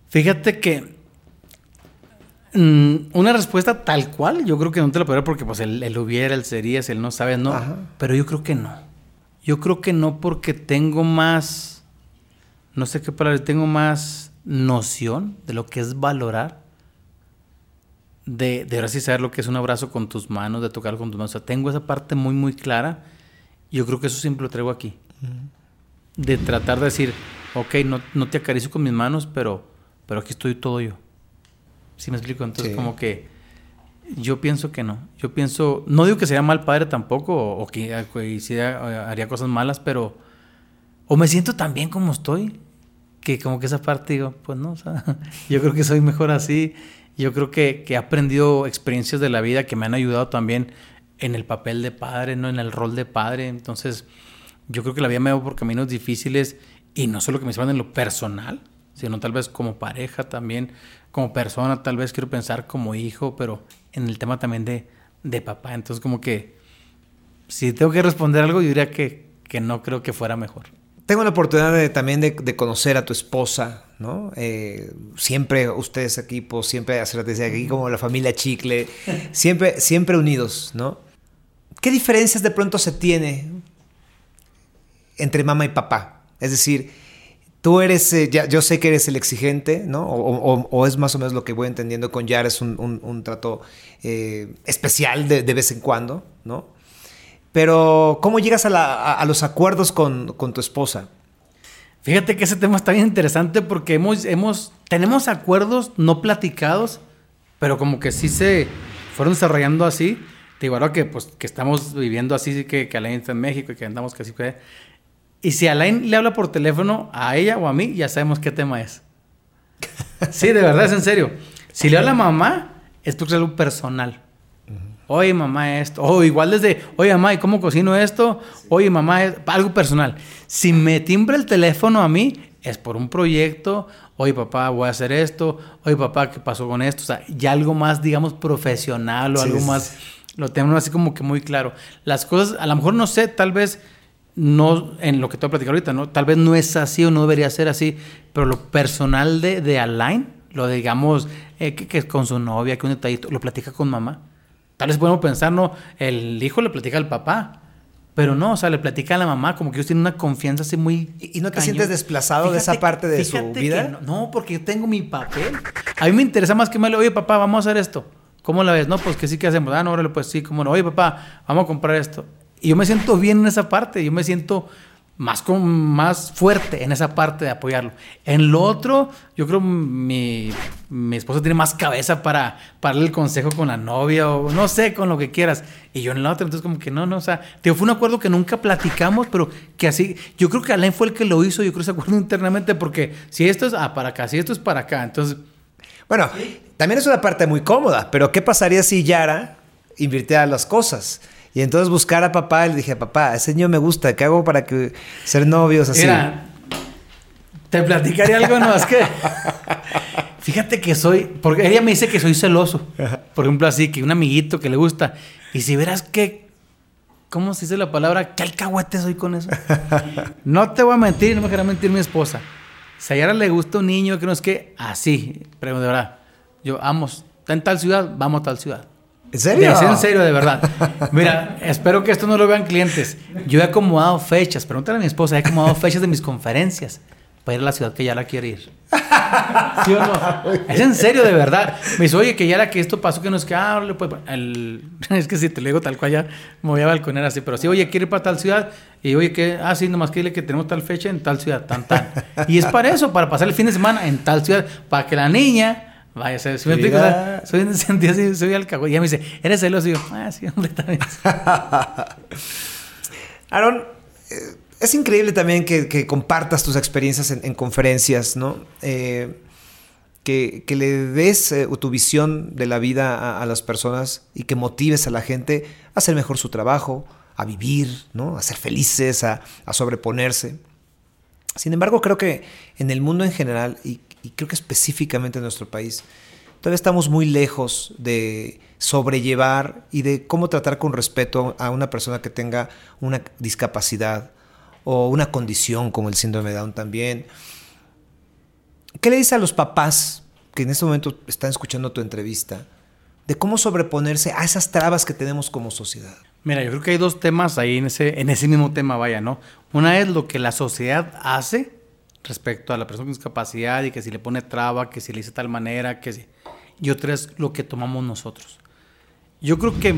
Fíjate que Mm, una respuesta tal cual, yo creo que no te la podría porque pues él, él hubiera, él sería, él no sabe, no. Ajá. Pero yo creo que no. Yo creo que no porque tengo más, no sé qué palabra, tengo más noción de lo que es valorar, de, de ahora sí saber lo que es un abrazo con tus manos, de tocar con tus manos. O sea, tengo esa parte muy, muy clara. Yo creo que eso siempre lo traigo aquí. De tratar de decir, ok, no, no te acaricio con mis manos, pero, pero aquí estoy todo yo. ¿Sí me explico? Entonces, sí. como que yo pienso que no. Yo pienso, no digo que sea mal padre tampoco, o, o que hiciera, haría cosas malas, pero. O me siento tan bien como estoy, que como que esa parte digo, pues no, o sea, [laughs] yo creo que soy mejor así. Yo creo que, que he aprendido experiencias de la vida que me han ayudado también en el papel de padre, ¿no? En el rol de padre. Entonces, yo creo que la vida me va por caminos difíciles y no solo que me sirvan en lo personal, sino tal vez como pareja también, como persona, tal vez quiero pensar como hijo, pero en el tema también de, de papá. Entonces, como que si tengo que responder algo, yo diría que, que no creo que fuera mejor. Tengo la oportunidad de, también de, de, conocer a tu esposa, ¿no? Eh, siempre ustedes equipo, siempre hacer aquí como la familia Chicle, siempre, siempre unidos, ¿no? ¿Qué diferencias de pronto se tiene entre mamá y papá? Es decir, tú eres, eh, ya, yo sé que eres el exigente, ¿no? O, es más o menos lo que voy entendiendo con Yara, es un, trato eh, especial de, vez en cuando, ¿no? Pero, ¿cómo llegas a, los acuerdos con, tu esposa? Fíjate que ese tema está bien interesante porque hemos, tenemos acuerdos no platicados, pero como que sí se fueron desarrollando así. Te digo, que, pues, que estamos viviendo así, que, que en México y que andamos casi que... Y si Alain le habla por teléfono a ella o a mí, ya sabemos qué tema es. Sí, de verdad, es en serio. Si le habla a mamá, es porque es algo personal. Oye, mamá, esto. O igual desde, oye, mamá, ¿y cómo cocino esto? Oye, mamá, es algo personal. Si me timbra el teléfono a mí, es por un proyecto. Oye, papá, voy a hacer esto. Oye, papá, ¿qué pasó con esto? O sea, ya algo más, digamos, profesional o sí, algo más. Lo tenemos así como que muy claro. Las cosas, a lo mejor no sé, tal vez no en lo que te voy a platicar ahorita, ¿no? Tal vez no es así o no debería ser así, pero lo personal de, de Alain, lo digamos, eh, que, que, con su novia, que un detallito, lo platica con mamá. Tal vez podemos pensar, no, el hijo le platica al papá, pero no, o sea, le platica a la mamá, como que ellos tienen una confianza así muy. ¿Y no te cañón. sientes desplazado fíjate, de esa parte de su vida? No, no, porque yo tengo mi papel. A mí me interesa más que me le, oye, papá, vamos a hacer esto. ¿Cómo la ves? No, pues que sí que hacemos. Ah, no, órale, pues sí, cómo no. Oye, papá, vamos a comprar esto. Y yo me siento bien en esa parte, yo me siento más, con, más fuerte en esa parte de apoyarlo. En lo otro, yo creo mi, mi esposa tiene más cabeza para, para darle el consejo con la novia o no sé, con lo que quieras. Y yo en la otra, entonces como que no, no, o sea, te fue un acuerdo que nunca platicamos, pero que así, yo creo que Alain fue el que lo hizo, yo creo ese acuerdo [laughs] internamente, porque si esto es ah, para acá, si esto es para acá, entonces... Bueno, también es una parte muy cómoda, pero ¿qué pasaría si Yara invirtiera las cosas? Y entonces buscar a papá le dije, papá, ese niño me gusta, ¿qué hago para que ser novios así? Mira, te platicaré algo, no, es que [laughs] fíjate que soy, porque ella me dice que soy celoso, por ejemplo, así, que un amiguito que le gusta, y si verás que, ¿cómo se dice la palabra? ¿Qué alcahuete soy con eso? [laughs] no te voy a mentir, no me quiera mentir mi esposa. Si a Yara le gusta un niño que no es que, así, pero de verdad, yo, vamos, está en tal ciudad, vamos a tal ciudad. ¿En serio? Es en serio, de verdad. Mira, espero que esto no lo vean clientes. Yo he acomodado fechas, pregúntale a mi esposa, he acomodado fechas de mis conferencias para ir a la ciudad que ya la quiere ir. ¿Sí o no? Es en serio, de verdad. Me dice, oye, que ya era que esto pasó, que no es que, ah, pues, el... [laughs] es que si te lo digo tal cual ya me voy a así, pero sí, oye, quiere ir para tal ciudad, y oye, que, ah, sí, nomás que dile que tenemos tal fecha en tal ciudad, tan, tan. Y es para eso, para pasar el fin de semana en tal ciudad, para que la niña Vaya, si me explico, o sea, soy en sentido así, soy al cago. Y ella me dice, ¿eres celoso? Y yo, ah, sí, hombre, también. [laughs] Aaron, eh, es increíble también que, que, compartas tus experiencias en, en conferencias, ¿no? Eh, que, que, le des eh, tu visión de la vida a, a, las personas y que motives a la gente a hacer mejor su trabajo, a vivir, ¿no? A ser felices, a, a sobreponerse. Sin embargo, creo que en el mundo en general, y y creo que específicamente en nuestro país, todavía estamos muy lejos de sobrellevar y de cómo tratar con respeto a una persona que tenga una discapacidad o una condición como el síndrome de Down también. ¿Qué le dice a los papás que en este momento están escuchando tu entrevista de cómo sobreponerse a esas trabas que tenemos como sociedad? Mira, yo creo que hay dos temas ahí en ese, en ese mismo tema, vaya, ¿no? Una es lo que la sociedad hace respecto a la persona con discapacidad y que si le pone traba, que si le dice tal manera, que si... Y otra es lo que tomamos nosotros. Yo creo que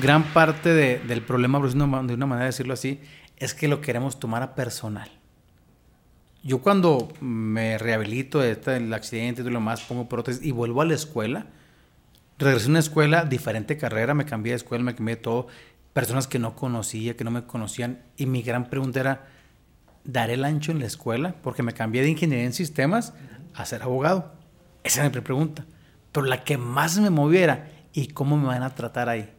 gran parte de, del problema, de una manera de decirlo así, es que lo queremos tomar a personal. Yo cuando me rehabilito de este, el accidente y todo lo más, pongo prótesis y vuelvo a la escuela, regresé a una escuela, diferente carrera, me cambié de escuela, me cambié de todo, personas que no conocía, que no me conocían, y mi gran pregunta era, daré el ancho en la escuela porque me cambié de ingeniería en sistemas a ser abogado? Esa es mi pregunta. Pero la que más me moviera y cómo me van a tratar ahí.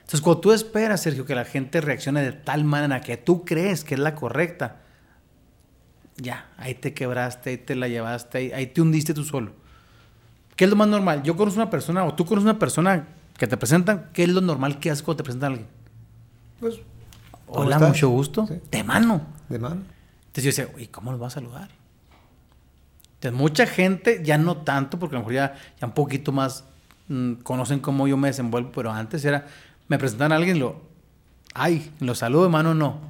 Entonces, cuando tú esperas, Sergio, que la gente reaccione de tal manera que tú crees que es la correcta, ya, ahí te quebraste, ahí te la llevaste, ahí, ahí te hundiste tú solo. ¿Qué es lo más normal? Yo conozco una persona, o tú conoces una persona que te presentan, ¿qué es lo normal que haces cuando te presentan a alguien? Pues, ¿cómo Hola, mucho gusto. Sí. De mano. De mano. Entonces yo decía, ¿y cómo los va a saludar? Entonces, mucha gente, ya no tanto, porque a lo mejor ya, ya un poquito más mm, conocen cómo yo me desenvuelvo, pero antes era, me presentan a alguien, lo, ay, lo saludo de mano, no.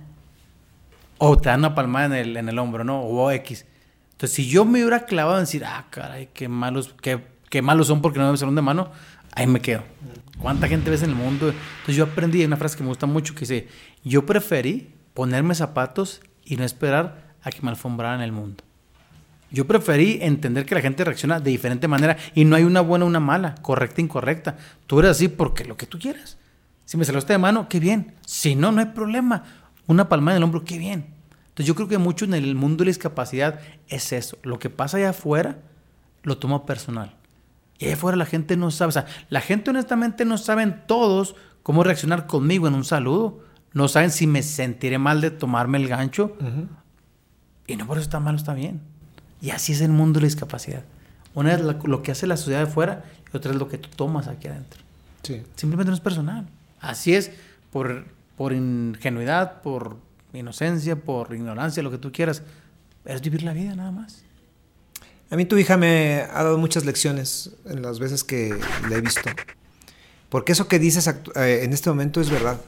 O te dan una palmada en el, en el hombro, ¿no? O X. Entonces, si yo me hubiera clavado en decir, ah, caray, qué malos, qué, qué malos son porque no me saludan de mano, ahí me quedo. ¿Cuánta gente ves en el mundo? Entonces, yo aprendí una frase que me gusta mucho que dice, yo preferí ponerme zapatos y no esperar a que me alfombraran el mundo. Yo preferí entender que la gente reacciona de diferente manera y no hay una buena o una mala, correcta incorrecta. Tú eres así porque lo que tú quieras. Si me saludaste de mano, qué bien. Si no, no hay problema. Una palma en el hombro, qué bien. Entonces yo creo que mucho en el mundo de la discapacidad es eso. Lo que pasa allá afuera lo tomo personal. Y allá afuera la gente no sabe. O sea, la gente honestamente no saben todos cómo reaccionar conmigo en un saludo. No saben si me sentiré mal de tomarme el gancho. Y no por eso está mal o está bien. Y así es el mundo de la discapacidad. Una es la- lo que hace la sociedad de fuera y otra es lo que tú tomas aquí adentro. Sí. Simplemente no es personal. Así es por, por ingenuidad, por inocencia, por ignorancia, lo que tú quieras. Es vivir la vida nada más. A mí tu hija me ha dado muchas lecciones en las veces que la he visto. Porque eso que dices eh, en este momento es verdad.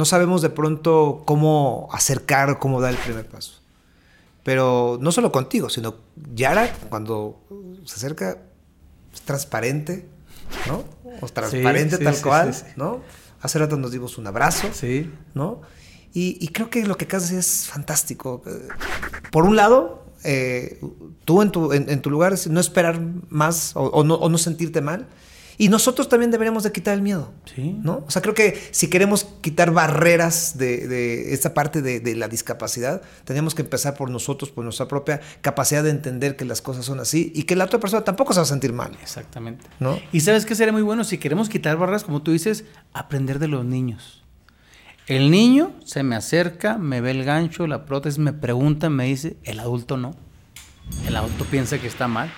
No sabemos de pronto cómo acercar cómo dar el primer paso. Pero no solo contigo, sino Yara, cuando se acerca, es transparente, ¿no? O transparente sí, tal sí, cual, sí. ¿no? Hace rato nos dimos un abrazo. Sí. ¿no? Y, y creo que lo que decir es fantástico. Por un lado, eh, tú en tu, en, en tu lugar, no esperar más o, o no, o no sentirte mal. Y nosotros también deberíamos de quitar el miedo, Sí. ¿no? O sea, creo que si queremos quitar barreras de, de esta parte de, de la discapacidad, tenemos que empezar por nosotros, por nuestra propia capacidad de entender que las cosas son así y que la otra persona tampoco se va a sentir mal, Exactamente. ¿no? Y sabes que sería muy bueno si queremos quitar barreras, como tú dices, aprender de los niños. El niño se me acerca, me ve el gancho, la prótesis, me pregunta, me dice, el adulto no. El adulto piensa que está mal.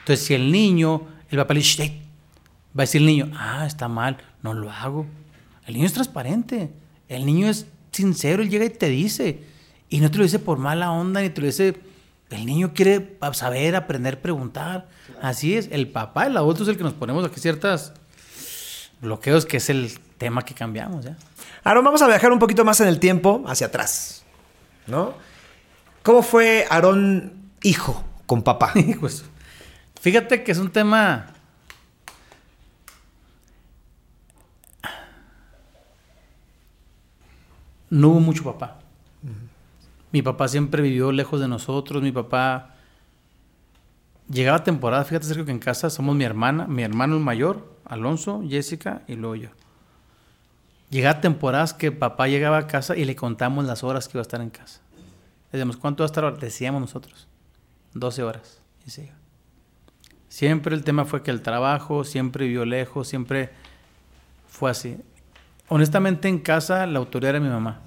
Entonces, si el niño, el papá le dice, "Shh, va a decir el niño, ah, está mal, no lo hago. El niño es transparente, el niño es sincero, él llega y te dice. Y no te lo dice por mala onda, ni te lo dice... El niño quiere saber, aprender, preguntar. Así es, el papá, el adulto es el que nos ponemos aquí ciertas bloqueos, que es el tema que cambiamos ya. Ahora vamos a viajar un poquito más en el tiempo, hacia atrás, ¿no? ¿Cómo fue Aarón hijo con papá? [laughs] Pues, fíjate que es un tema. No hubo mucho papá. Mi papá siempre vivió lejos de nosotros. Mi papá. Llegaba temporada, fíjate, Sergio, que en casa somos mi hermana, mi hermano el mayor, Alonso, Jessica y luego yo. Llegaba temporadas que papá llegaba a casa y le contamos las horas que iba a estar en casa. Decíamos, ¿cuánto va a estar? Decíamos nosotros. 12 horas. Y se. Siempre el tema fue que el trabajo, siempre vivió lejos, siempre fue así. Honestamente, en casa la autoridad era mi mamá.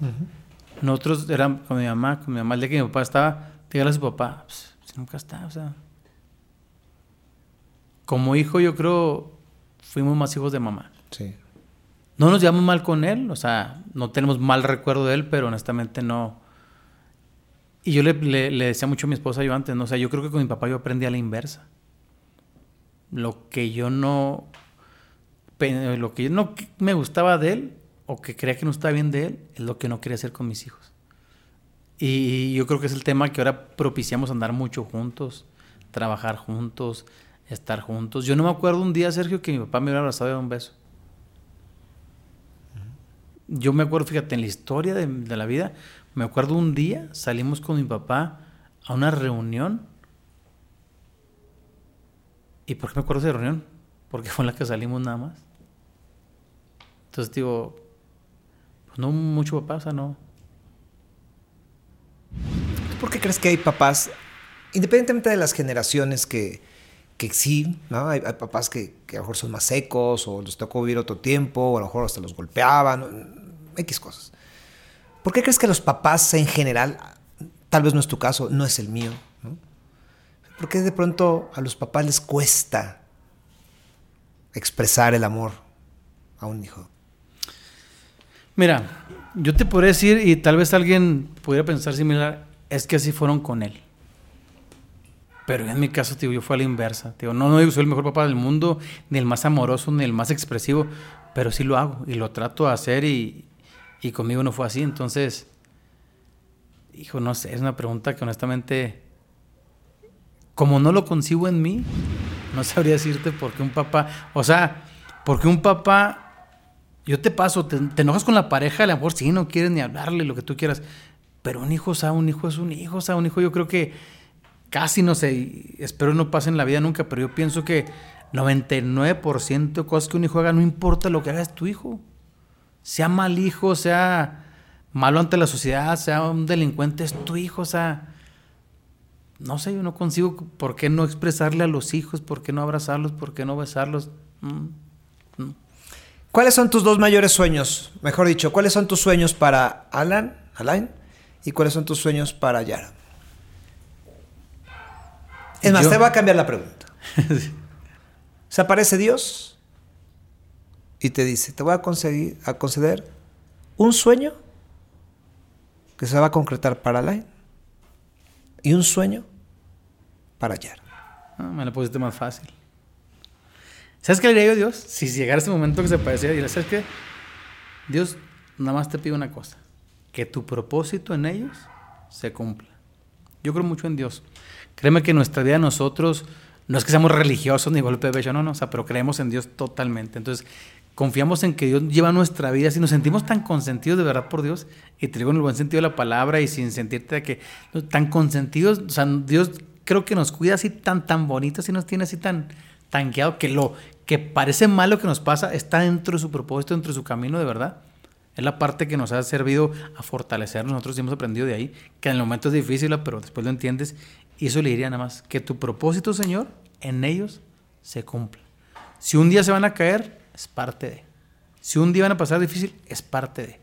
Nosotros éramos con mi mamá, con mi mamá. El día que mi papá estaba, dígale a su papá, pues, si nunca está, o sea. Como hijo, yo creo, fuimos más hijos de mamá. Sí. No nos llevamos mal con él, o sea, no tenemos mal recuerdo de él, pero honestamente no. Y yo le, le- le decía mucho a mi esposa yo antes, ¿no? O sea, yo creo que con mi papá yo aprendí a la inversa. Lo que yo no. Pe- Lo que yo no me gustaba de él, o que creía que no estaba bien de él, es lo que no quería hacer con mis hijos. Y yo creo que es el tema que ahora propiciamos andar mucho juntos, trabajar juntos, estar juntos. Yo no me acuerdo un día, Sergio, que mi papá me hubiera abrazado y dado un beso. Yo me acuerdo, fíjate, en la historia de, de la vida, me acuerdo un día salimos con mi papá a una reunión. ¿Y por qué me acuerdo de esa reunión? Porque fue en la que salimos nada más. Entonces digo, pues no mucho papá, o no. ¿Tú por qué crees que hay papás, independientemente de las generaciones que, que sí, ¿no? Hay, hay papás que, que, a lo mejor son más secos o les tocó vivir otro tiempo o a lo mejor hasta los golpeaban, X cosas. ¿Por qué crees que los papás en general, tal vez no es tu caso, no es el mío, ¿no? ¿Por qué de pronto a los papás les cuesta expresar el amor a un hijo? Mira, yo te podría decir, y tal vez alguien pudiera pensar similar, es que así fueron con él. Pero en mi caso, tío, yo fui a la inversa. Tío. No, no soy el mejor papá del mundo, ni el más amoroso, ni el más expresivo, pero sí lo hago y lo trato de hacer y, y conmigo no fue así. Entonces, hijo, no sé, es una pregunta que honestamente, como no lo concibo en mí, no sabría decirte por qué un papá, o sea, porque un papá, yo te paso, te, enojas con la pareja, a lo mejor sí, no quieres ni hablarle, lo que tú quieras, pero un hijo, o sea, un hijo es un hijo, o sea, un hijo yo creo que casi no sé, espero no pase en la vida nunca, pero yo pienso que 99% de cosas que un hijo haga, no importa lo que haga, es tu hijo. Sea mal hijo, sea malo ante la sociedad, sea un delincuente, es tu hijo, o sea, no sé, yo no consigo por qué no expresarle a los hijos, por qué no abrazarlos, por qué no besarlos. Mm. ¿Cuáles son tus dos mayores sueños? Mejor dicho, ¿cuáles son tus sueños para Alan, Alain, y cuáles son tus sueños para Yara? Es más, te voy a cambiar la pregunta. [laughs] Se aparece Dios y te dice, te voy a, conseguir, a conceder un sueño que se va a concretar para Alain y un sueño para Yara. Ah, me lo pusiste más fácil. ¿Sabes qué le diría yo a Dios? Si llegara ese momento que se parecía, diría, ¿sabes qué? Dios, nada más te pido una cosa. Que tu propósito en ellos se cumpla. Yo creo mucho en Dios. Créeme que nuestra vida nosotros no es que seamos religiosos ni golpe de pecho, no, no, o sea, pero creemos en Dios totalmente. Entonces, confiamos en que Dios lleva nuestra vida, si nos sentimos tan consentidos de verdad por Dios, y te digo en el buen sentido de la palabra y sin sentirte que tan consentidos, o sea, Dios creo que nos cuida así tan tan bonito, y nos tiene así tan tanqueado que lo que parece malo que nos pasa está dentro de su propósito, dentro de su camino de verdad. Es la parte que nos ha servido a fortalecernos. Nosotros hemos aprendido de ahí, que en el momento es difícil, pero después lo entiendes y eso le diría nada más, que tu propósito, Señor, en ellos se cumpla. Si un día se van a caer, es parte de. Si un día van a pasar difícil, es parte de.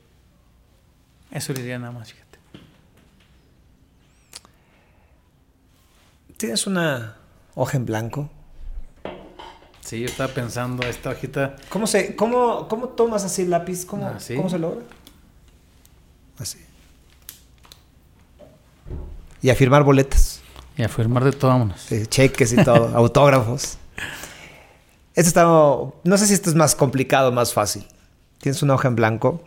Eso le diría nada más, fíjate. ¿Tienes una hoja en blanco? Sí, yo estaba pensando, esta hojita. ¿Cómo, se, cómo, cómo tomas así el lápiz? ¿Cómo, ah, ¿Cómo se logra? Así. Y a firmar boletas. Y a firmar de todo, vámonos. cheques y todo, [laughs] autógrafos. Esto está. No sé si esto es más complicado o más fácil. Tienes una hoja en blanco.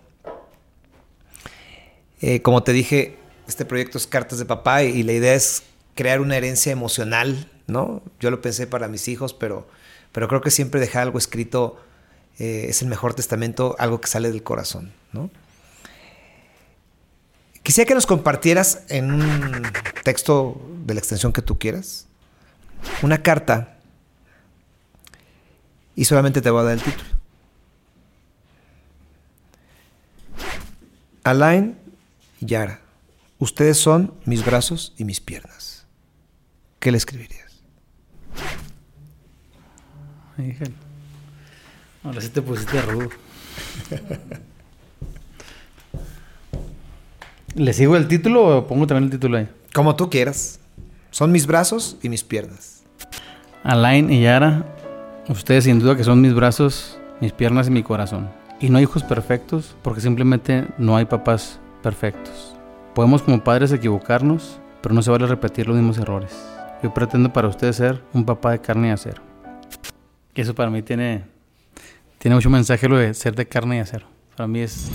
Eh, como te dije, este proyecto es Cartas de Papá y, la idea es crear una herencia emocional, ¿no? Yo lo pensé para mis hijos, pero, pero creo que siempre dejar algo escrito eh, es el mejor testamento, algo que sale del corazón, ¿no? Quisiera que nos compartieras en un texto de la extensión que tú quieras una carta y solamente te voy a dar el título. Alain Yara, ustedes son mis brazos y mis piernas. ¿Qué le escribirías? Ahora sí te pusiste rudo. ¿Le sigo el título o pongo también el título ahí? Como tú quieras. Son mis brazos y mis piernas. Alain y Yara, ustedes sin duda que son mis brazos, mis piernas y mi corazón. Y no hay hijos perfectos porque simplemente no hay papás perfectos. Podemos como padres equivocarnos, pero no se vale repetir los mismos errores. Yo pretendo para ustedes ser un papá de carne y acero. Y eso para mí tiene, tiene mucho mensaje lo de ser de carne y acero. Para mí es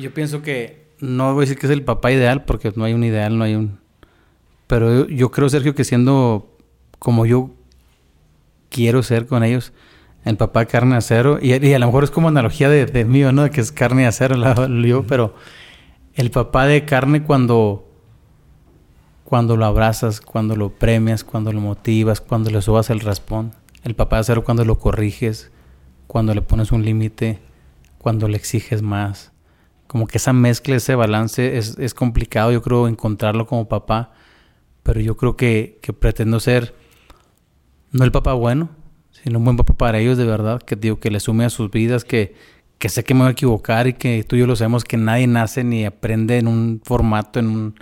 yo pienso que no voy a decir que es el papá ideal, porque no hay un ideal, no hay un... Pero yo, creo, Sergio, que siendo como yo quiero ser con ellos, el papá carne acero, y, y a lo mejor es como analogía de, de mío, ¿no? Que es carne acero, yo, pero el papá de carne cuando, cuando lo abrazas, cuando lo premias, cuando lo motivas, cuando le subas el raspón. El papá de acero cuando lo corriges, cuando le pones un límite, cuando le exiges más como que esa mezcla, ese balance es, complicado, yo creo, encontrarlo como papá, pero yo creo que, pretendo ser no el papá bueno, sino un buen papá para ellos de verdad, que digo, que le sume a sus vidas, que, que sé que me voy a equivocar y que tú y yo lo sabemos que nadie nace ni aprende en un formato, en un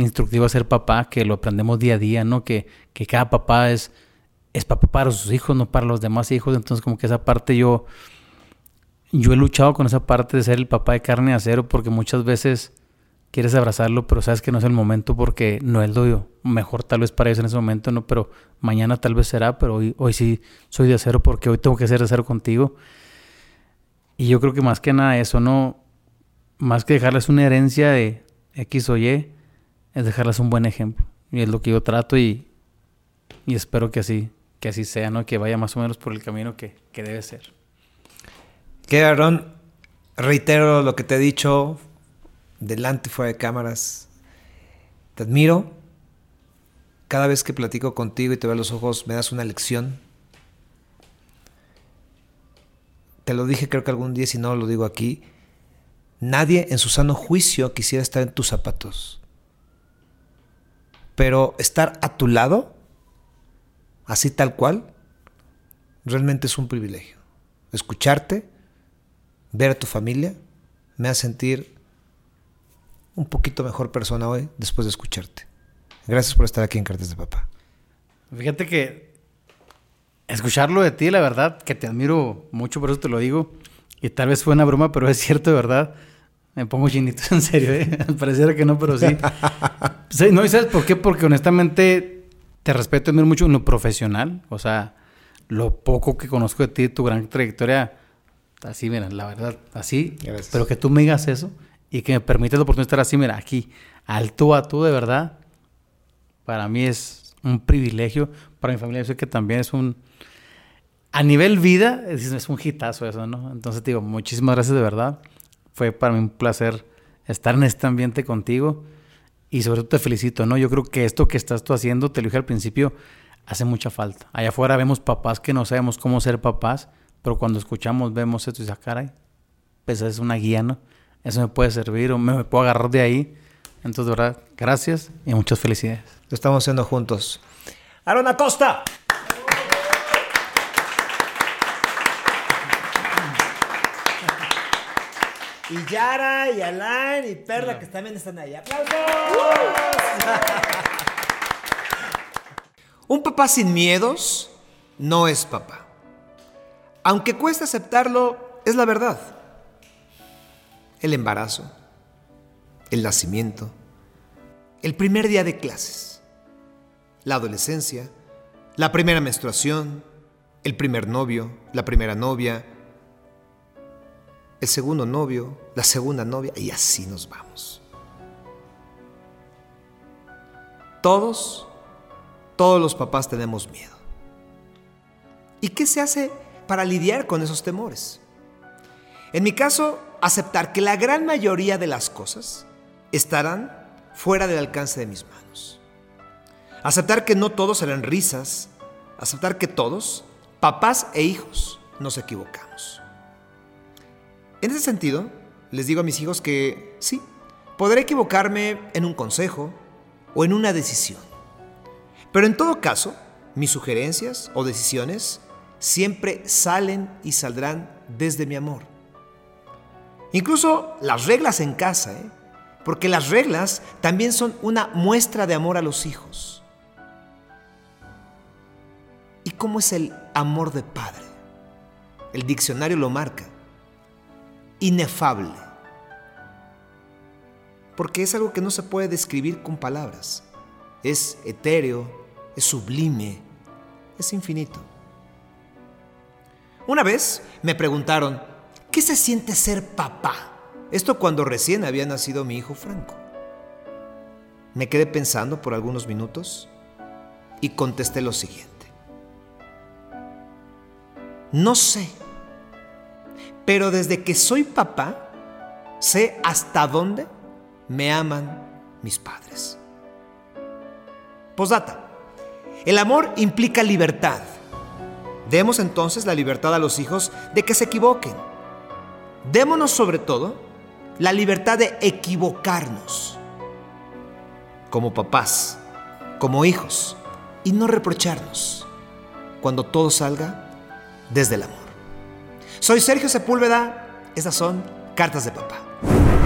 instructivo a ser papá, que lo aprendemos día a día, ¿no? Que, que cada papá es, es papá para sus hijos, no para los demás hijos. Entonces, como que esa parte yo, yo he luchado con esa parte de ser el papá de carne y acero, porque muchas veces quieres abrazarlo, pero sabes que no es el momento porque no es lo mejor tal vez para ellos en ese momento, ¿no? Pero mañana tal vez será, pero hoy, hoy sí soy de acero porque hoy tengo que ser de acero contigo. Y yo creo que más que nada eso, ¿no? Más que dejarles una herencia de X o Y, es dejarles un buen ejemplo. Y es lo que yo trato y, y espero que así, que así sea, ¿no? Que vaya más o menos por el camino que, que debe ser. Que Aaron, reitero lo que te he dicho, delante fuera de cámaras. Te admiro. Cada vez que platico contigo y te veo los ojos, me das una lección. Te lo dije creo que algún día, si no lo digo aquí. Nadie en su sano juicio quisiera estar en tus zapatos. Pero estar a tu lado, así tal cual, realmente es un privilegio. Escucharte, ver a tu familia, me hace sentir un poquito mejor persona hoy después de escucharte. Gracias por estar aquí en Cartas de Papá. Fíjate que escucharlo de ti, la verdad, que te admiro mucho, por eso te lo digo. Y tal vez fue una broma, pero es cierto, de verdad. Me pongo chinito, [laughs] en serio, ¿eh? [laughs] Pareciera que no, pero [laughs] sí. no, ¿y sabes por qué? Porque honestamente te respeto admiro mucho en lo profesional. O sea, lo poco que conozco de ti, tu gran trayectoria, así, mira, la verdad, así. Pero que tú me digas eso y que me permites la oportunidad de estar así, mira, aquí, al tú a tú, de verdad, para mí es un privilegio. Para mi familia, yo sé que también es un. A nivel vida, es, es un hitazo eso, ¿no? Entonces, te digo, muchísimas gracias de verdad. Fue para mí un placer estar en este ambiente contigo. Y sobre todo te felicito, ¿no? Yo creo que esto que estás tú haciendo, te lo dije al principio, hace mucha falta. Allá afuera vemos papás que no sabemos cómo ser papás, pero cuando escuchamos, vemos esto y dices, ah, caray, pues es una guía, ¿no? eso me puede servir o me, puedo agarrar de ahí. Entonces, de verdad, gracias y muchas felicidades. Lo estamos haciendo juntos. Aaron Acosta. Y Yara, y Alan, y Perla, que también están ahí. ¡Aplausos! [laughs] Un papá sin miedos no es papá. Aunque cueste aceptarlo, es la verdad el embarazo, el nacimiento, el primer día de clases, la adolescencia, la primera menstruación, el primer novio, la primera novia, el segundo novio, la segunda novia, y así nos vamos. Todos, todos los papás tenemos miedo. ¿Y qué se hace para lidiar con esos temores? En mi caso, aceptar que la gran mayoría de las cosas estarán fuera del alcance de mis manos. Aceptar que no todos serán risas. Aceptar que todos, papás e hijos, nos equivocamos. En ese sentido, les digo a mis hijos que sí, podré equivocarme en un consejo o en una decisión. Pero en todo caso, mis sugerencias o decisiones siempre salen y saldrán desde mi amor. Incluso las reglas en casa, ¿eh? porque las reglas también son una muestra de amor a los hijos. ¿Y cómo es el amor de padre? El diccionario lo marca. Inefable. Porque es algo que no se puede describir con palabras. Es etéreo, es sublime, es infinito. Una vez me preguntaron, ¿Qué se siente ser papá? Esto cuando recién había nacido mi hijo Franco. Me quedé pensando por algunos minutos y contesté lo siguiente. No sé, pero desde que soy papá, sé hasta dónde me aman mis padres. Posdata. El amor implica libertad. Demos entonces la libertad a los hijos de que se equivoquen Démonos sobre todo la libertad de equivocarnos como papás, como hijos, y no reprocharnos. cuando todo salga desde el amor. Soy Sergio Sepúlveda, estas son Cartas de Papá.